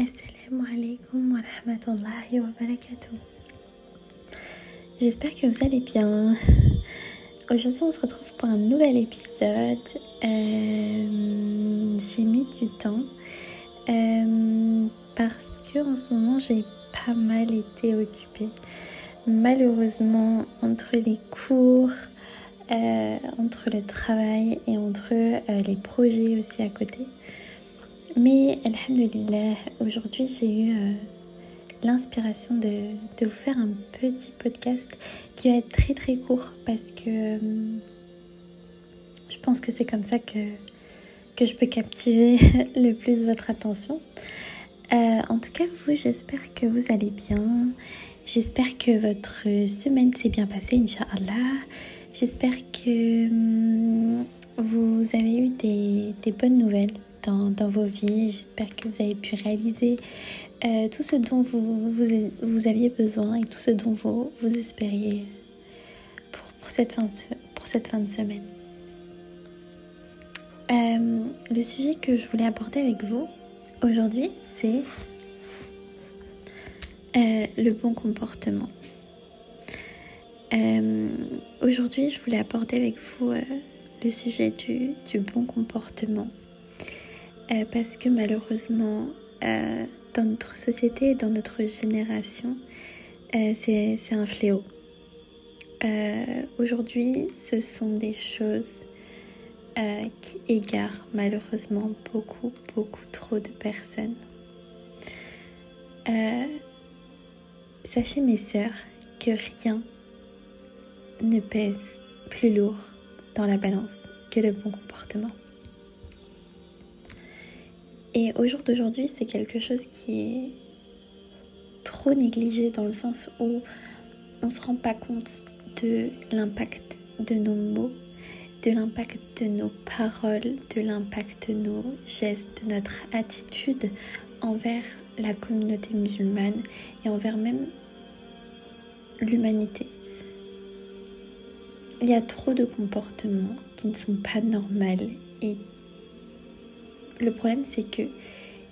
Assalamu alaikum wa rahmatullahi wa barakatuh. J'espère que vous allez bien. Aujourd'hui, on se retrouve pour un nouvel épisode. Euh, j'ai mis du temps euh, parce que en ce moment, j'ai pas mal été occupée. Malheureusement, entre les cours, euh, entre le travail et entre les projets aussi à côté, mais Alhamdulillah, aujourd'hui j'ai eu euh, l'inspiration de, vous faire un petit podcast qui va être très très court parce que euh, je pense que c'est comme ça que, que je peux captiver le plus votre attention. Euh, en tout cas, vous, j'espère que vous allez bien. J'espère que votre semaine s'est bien passée, Inch'Allah. J'espère que hum, vous avez eu des bonnes nouvelles dans, vos vies. J'espère que vous avez pu réaliser euh, tout ce dont vous, aviez besoin et tout ce dont vous, espériez pour, cette, fin de, semaine. Euh, le sujet que je voulais aborder avec vous aujourd'hui, c'est euh, le bon comportement. aujourd'hui, je voulais aborder avec vous le sujet du bon comportement. Euh, parce que malheureusement, euh, dans notre société dans notre génération, euh, c'est un fléau. Aujourd'hui, ce sont des choses qui égarent malheureusement beaucoup, beaucoup trop de personnes. sachez mes sœurs que rien ne pèse plus lourd dans la balance que le bon comportement. Et au jour d'aujourd'hui, c'est quelque chose qui est trop négligé dans le sens où on ne se rend pas compte de l'impact de nos mots, de l'impact de nos paroles, de l'impact de nos gestes, de notre attitude envers la communauté musulmane et envers même l'humanité. Il y a trop de comportements qui ne sont pas normaux et le problème, c'est que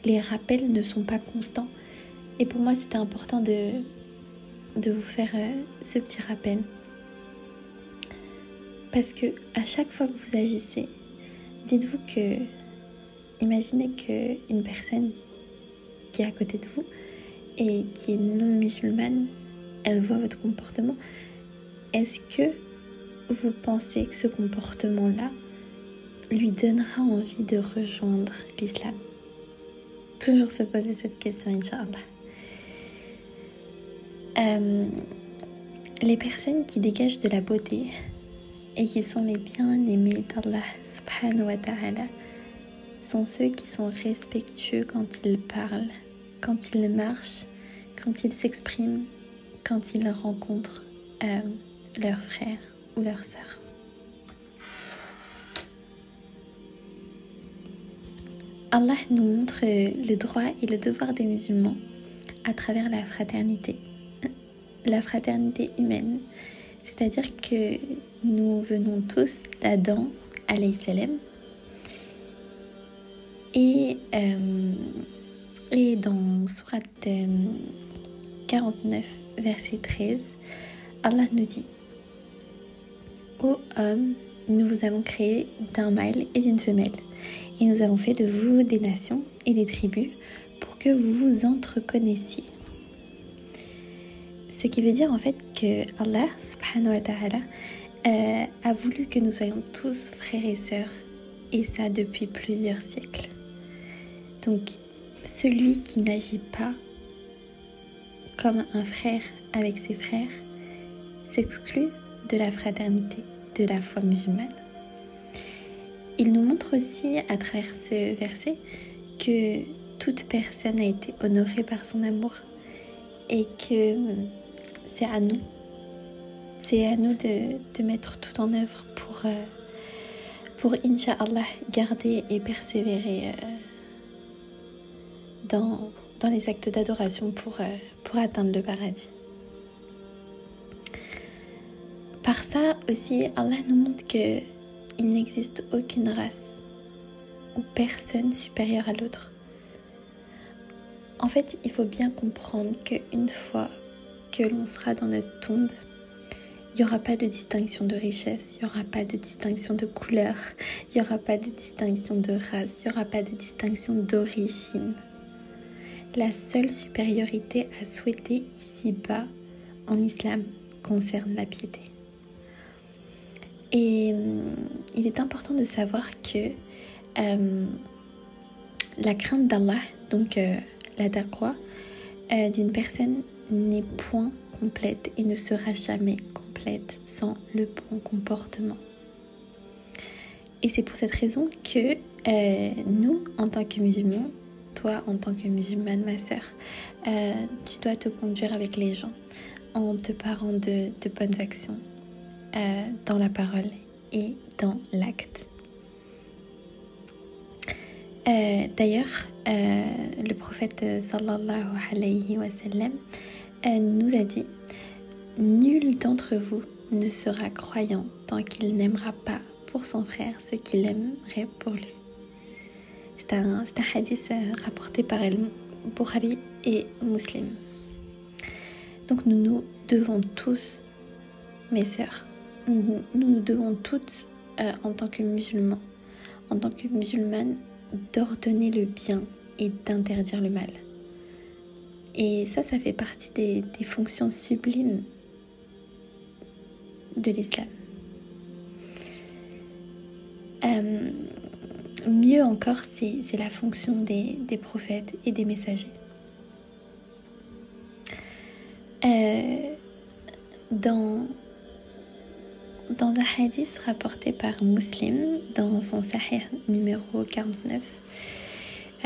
les rappels ne sont pas constants. Et pour moi, c'était important de, vous faire euh, ce petit rappel. Parce que à chaque fois que vous agissez, dites-vous que, imaginez qu'une personne qui est à côté de vous et qui est non musulmane, elle voit votre comportement. Est-ce que vous pensez que ce comportement-là, lui donnera envie de rejoindre l'islam Toujours se poser cette question, Inch'Allah. Euh, les personnes qui dégagent de la beauté et qui sont les bien-aimés d'Allah subhanahu wa ta'ala sont ceux qui sont respectueux quand ils parlent, quand ils marchent, quand ils s'expriment, quand ils rencontrent euh, leurs frères ou leurs sœurs. Allah nous montre le droit et le devoir des musulmans à travers la fraternité, la fraternité humaine. C'est-à-dire que nous venons tous d'Adam, salam, et, euh, et dans Surat 49, euh, verset 13, Allah nous dit Ô homme, nous vous avons créé d'un mâle et d'une femelle, et nous avons fait de vous des nations et des tribus pour que vous vous entreconnaissiez. Ce qui veut dire en fait que Allah subhanahu wa ta'ala euh, a voulu que nous soyons tous frères et sœurs, et ça depuis plusieurs siècles. Donc, celui qui n'agit pas comme un frère avec ses frères s'exclut de la fraternité de la foi musulmane. Il nous montre aussi à travers ce verset que toute personne a été honorée par son amour et que c'est à nous, c'est à nous de, mettre tout en œuvre pour, euh, Inch'Allah, garder et persévérer euh, dans, les actes d'adoration pour, euh, pour atteindre le paradis. Par ça aussi, Allah nous montre que il n'existe aucune race ou personne supérieure à l'autre. En fait, il faut bien comprendre qu'une fois que l'on sera dans notre tombe, il n'y aura pas de distinction de richesse, il n'y aura pas de distinction de couleur, il n'y aura pas de distinction de race, il n'y aura pas de distinction d'origine. La seule supériorité à souhaiter ici-bas en islam concerne la piété. Et hum, il est important de savoir que euh, la crainte d'Allah, donc euh, la taqwa, euh, d'une personne n'est point complète et ne sera jamais complète sans le bon comportement. Et c'est pour cette raison que nous, en tant que musulmans, toi en tant que musulmane, ma sœur, tu dois te conduire avec les gens en te parlant de bonnes actions, euh, dans la parole et dans l'acte. Euh, d'ailleurs, euh, le prophète sallallahu alayhi wa sallam nous a dit Nul d'entre vous ne sera croyant tant qu'il n'aimera pas pour son frère ce qu'il aimerait pour lui. C'est un, hadith rapporté par Bukhari et Muslim. Donc nous nous devons tous, mes sœurs, nous, nous devons toutes, euh, en tant que musulmans, en tant que musulmanes, d'ordonner le bien et d'interdire le mal. Et ça, ça fait partie des, fonctions sublimes de l'islam. Euh, mieux encore, c'est la fonction des, prophètes et des messagers. Euh, dans dans un hadith rapporté par Muslim dans son Sahih numéro 49,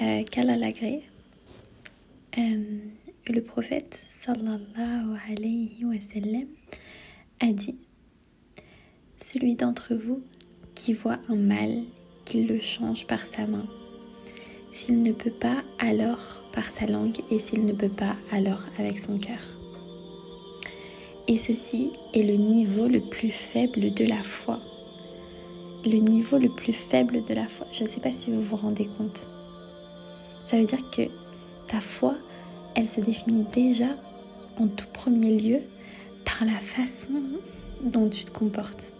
euh, qu'Allah l'agré, euh, le prophète sallallahu alayhi wa a dit Celui d'entre vous qui voit un mal, qu'il le change par sa main. S'il ne peut pas, alors par sa langue, et s'il ne peut pas, alors avec son cœur. Et ceci est le niveau le plus faible de la foi. Le niveau le plus faible de la foi. Je ne sais pas si vous vous rendez compte. Ça veut dire que ta foi, elle se définit déjà en tout premier lieu par la façon dont tu te comportes.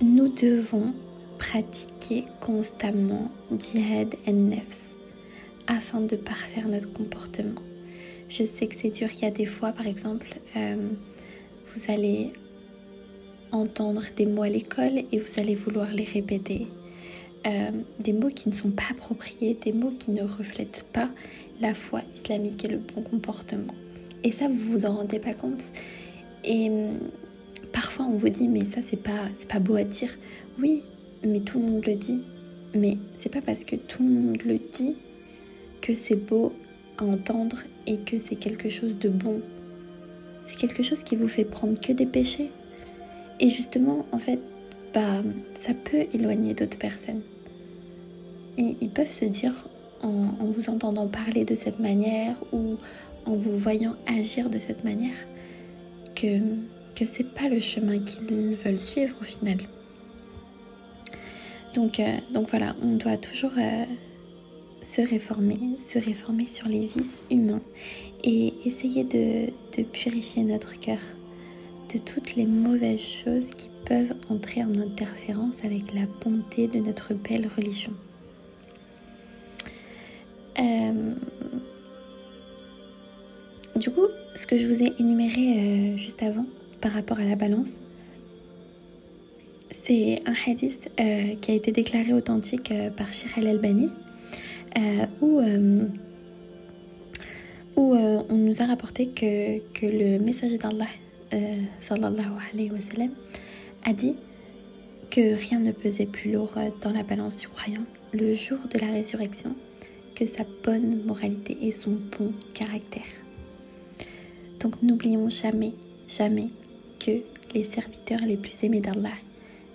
Nous devons pratiquer constamment djihad et nefs afin de parfaire notre comportement. Je sais que c'est dur, il y a des fois par exemple, euh, vous allez entendre des mots à l'école et vous allez vouloir les répéter. Euh, des mots qui ne sont pas appropriés, des mots qui ne reflètent pas la foi islamique et le bon comportement. Et ça, vous vous en rendez pas compte. Et hum, parfois, on vous dit, mais ça, c'est pas, pas beau à dire. Oui, mais tout le monde le dit. Mais c'est pas parce que tout le monde le dit que c'est beau à entendre et que c'est quelque chose de bon. C'est quelque chose qui vous fait prendre que des péchés. Et justement, en fait, bah, ça peut éloigner d'autres personnes. Et ils peuvent se dire, en, vous entendant parler de cette manière ou en vous voyant agir de cette manière, que, que c'est pas le chemin qu'ils veulent suivre au final. Donc, euh, donc voilà, on doit toujours euh, se réformer, se réformer sur les vices humains et essayer de, purifier notre cœur de toutes les mauvaises choses qui peuvent entrer en interférence avec la bonté de notre belle religion. Euh, du coup, ce que je vous ai énuméré euh, juste avant par rapport à la balance, c'est un hadith euh, qui a été déclaré authentique par Shir al-Albani où, euh, où euh, on nous a rapporté que, que le messager d'Allah, sallallahu alayhi wa a dit que rien ne pesait plus lourd dans la balance du croyant le jour de la résurrection que sa bonne moralité et son bon caractère. Donc n'oublions jamais, jamais que les serviteurs les plus aimés d'Allah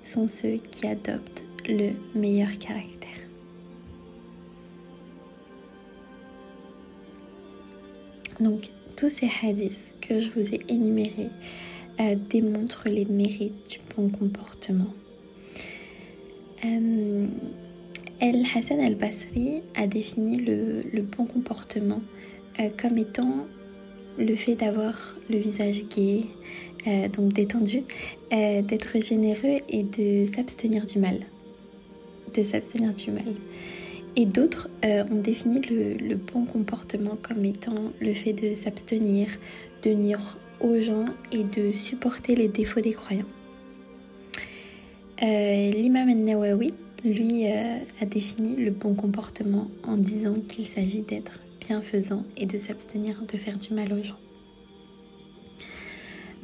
sont ceux qui adoptent le meilleur caractère. Donc, tous ces hadiths que je vous ai énumérés euh, démontrent les mérites du bon comportement. Euh, El Hassan al-Basri a défini le, bon comportement euh, comme étant le fait d'avoir le visage gai, donc détendu, d'être généreux et de s'abstenir du mal. De s'abstenir du mal. Et d'autres ont défini le, bon comportement comme étant le fait de s'abstenir, de nuire aux gens et de supporter les défauts des croyants. L'imam al-Nawawi lui euh, a défini le bon comportement en disant qu'il s'agit d'être bienfaisant et de s'abstenir de faire du mal aux gens.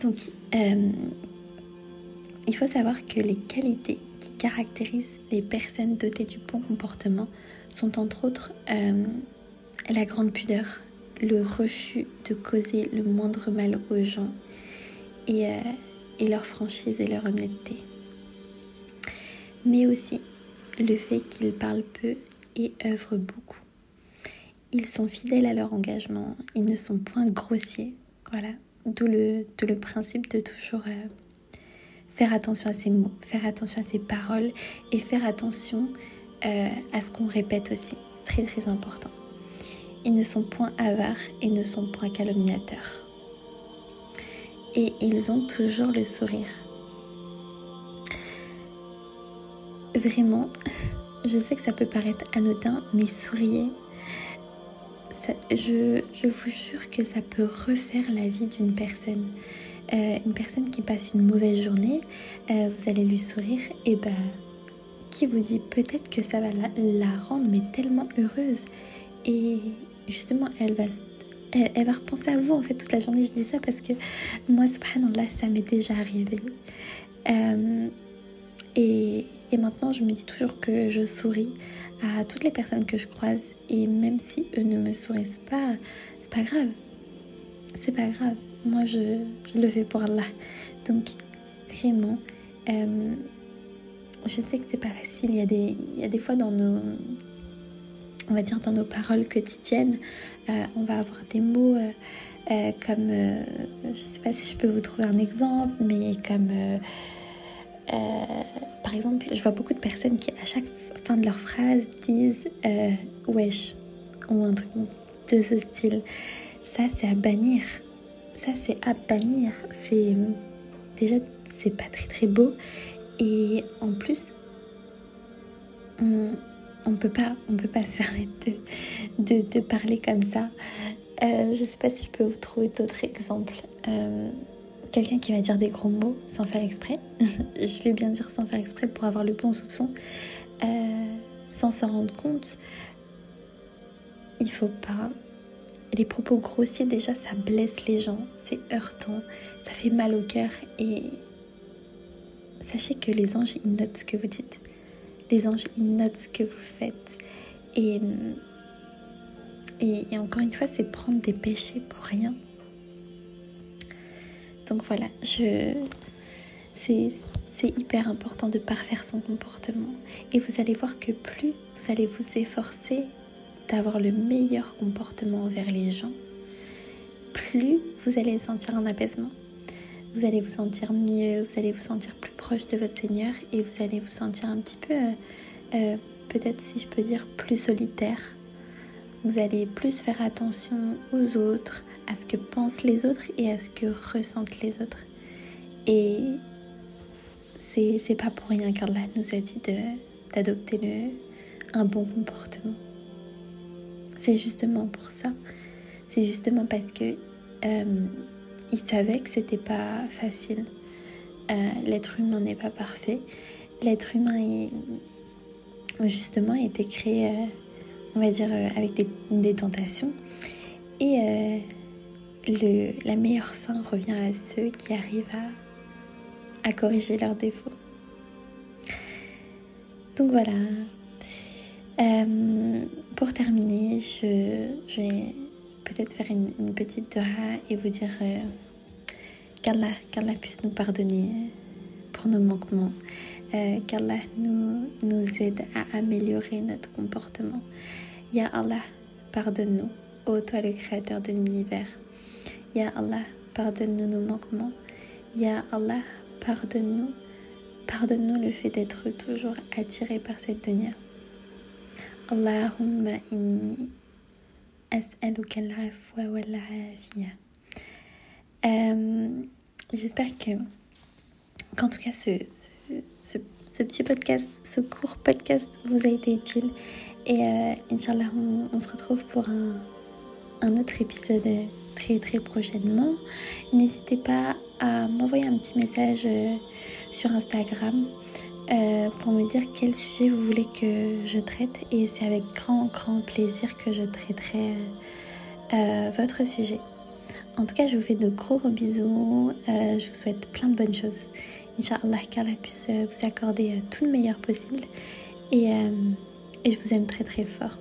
Donc, euh, il faut savoir que les qualités qui caractérisent les personnes dotées du bon comportement sont entre autres euh, la grande pudeur, le refus de causer le moindre mal aux gens et, et leur franchise et leur honnêteté. Mais aussi le fait qu'ils parlent peu et œuvrent beaucoup. Ils sont fidèles à leur engagement, ils ne sont point grossiers. Voilà, d'où le, le principe de toujours euh, faire attention à ses mots, faire attention à ses paroles et faire attention euh, à ce qu'on répète aussi. C'est très très important. Ils ne sont point avares et ne sont point calomniateurs. Et ils ont toujours le sourire. Vraiment, je sais que ça peut paraître anodin, mais souriez. je, vous jure que ça peut refaire la vie d'une personne. Euh, une personne qui passe une mauvaise journée, euh, vous allez lui sourire, et bah, qui vous dit peut-être que ça va la, rendre mais tellement heureuse. Et justement, elle va, elle, va repenser à vous en fait toute la journée. Je dis ça parce que moi, subhanallah, ça m'est déjà arrivé. Euh, et, maintenant, je me dis toujours que je souris à toutes les personnes que je croise. Et même si eux ne me sourient pas, c'est pas grave. C'est pas grave. Moi, je, le fais pour Allah. Donc, vraiment, euh, je sais que c'est pas facile. Il y, a des, il y a des fois dans nos, on va dire dans nos paroles quotidiennes, euh, on va avoir des mots euh, comme, je sais pas si je peux vous trouver un exemple, mais comme euh, par exemple, je vois beaucoup de personnes qui, à chaque fin de leur phrase, disent euh, wesh ou un truc de ce style. Ça, c'est à bannir. Ça, c'est à bannir. C'est déjà, c'est pas très très beau. Et en plus, on, on peut pas, peut pas se permettre de, de, parler comme ça. Euh, je sais pas si je peux vous trouver d'autres exemples. Euh, quelqu'un qui va dire des gros mots sans faire exprès. je vais bien dire sans faire exprès pour avoir le bon soupçon. Euh, sans s'en rendre compte. Il faut pas. Les propos grossiers, déjà, ça blesse les gens. C'est heurtant. Ça fait mal au cœur. Et sachez que les anges, ils notent ce que vous dites. Les anges, ils notent ce que vous faites. Et, encore une fois, c'est prendre des péchés pour rien. Donc voilà, je... c'est hyper important de parfaire son comportement. Et vous allez voir que plus vous allez vous efforcer d'avoir le meilleur comportement envers les gens, plus vous allez sentir un apaisement. Vous allez vous sentir mieux, vous allez vous sentir plus proche de votre Seigneur et vous allez vous sentir un petit peu, euh, euh, peut-être si je peux dire, plus solitaire. Vous allez plus faire attention aux autres, à ce que pensent les autres et à ce que ressentent les autres. Et c'est pas pour rien qu'Allah nous a dit d'adopter un bon comportement. C'est justement pour ça. C'est justement parce que euh, il savait que c'était pas facile. Euh, l'être humain n'est pas parfait. L'être humain est justement a été créé, euh, on va dire, avec des, tentations. Et la meilleure fin revient à ceux qui arrivent à, corriger leurs défauts. Donc voilà. Euh, pour terminer, je, vais peut-être faire une, petite dora et vous dire euh, qu'Allah, puisse nous pardonner pour nos manquements, euh, qu'Allah nous, nous aide à améliorer notre comportement. Ya Allah, pardonne-nous, ô toi le créateur de l'univers. Ya Allah, pardonne-nous nos manquements. Ya Allah, pardonne-nous. Pardonne-nous le fait d'être toujours attiré par cette dunya. Allahumma inni Euh, j'espère que, qu'en tout cas, ce, ce, ce, petit podcast, ce court podcast vous a été utile. Et euh, Inch'Allah, on, on, se retrouve pour un, un autre épisode très très prochainement. N'hésitez pas à m'envoyer un petit message euh, sur Instagram euh, pour me dire quel sujet vous voulez que je traite et c'est avec grand grand plaisir que je traiterai euh, votre sujet. En tout cas, je vous fais de gros gros bisous. je vous souhaite plein de bonnes choses. Inch'Allah qu'Allah puisse vous accorder tout le meilleur possible. Et, et je vous aime très très fort.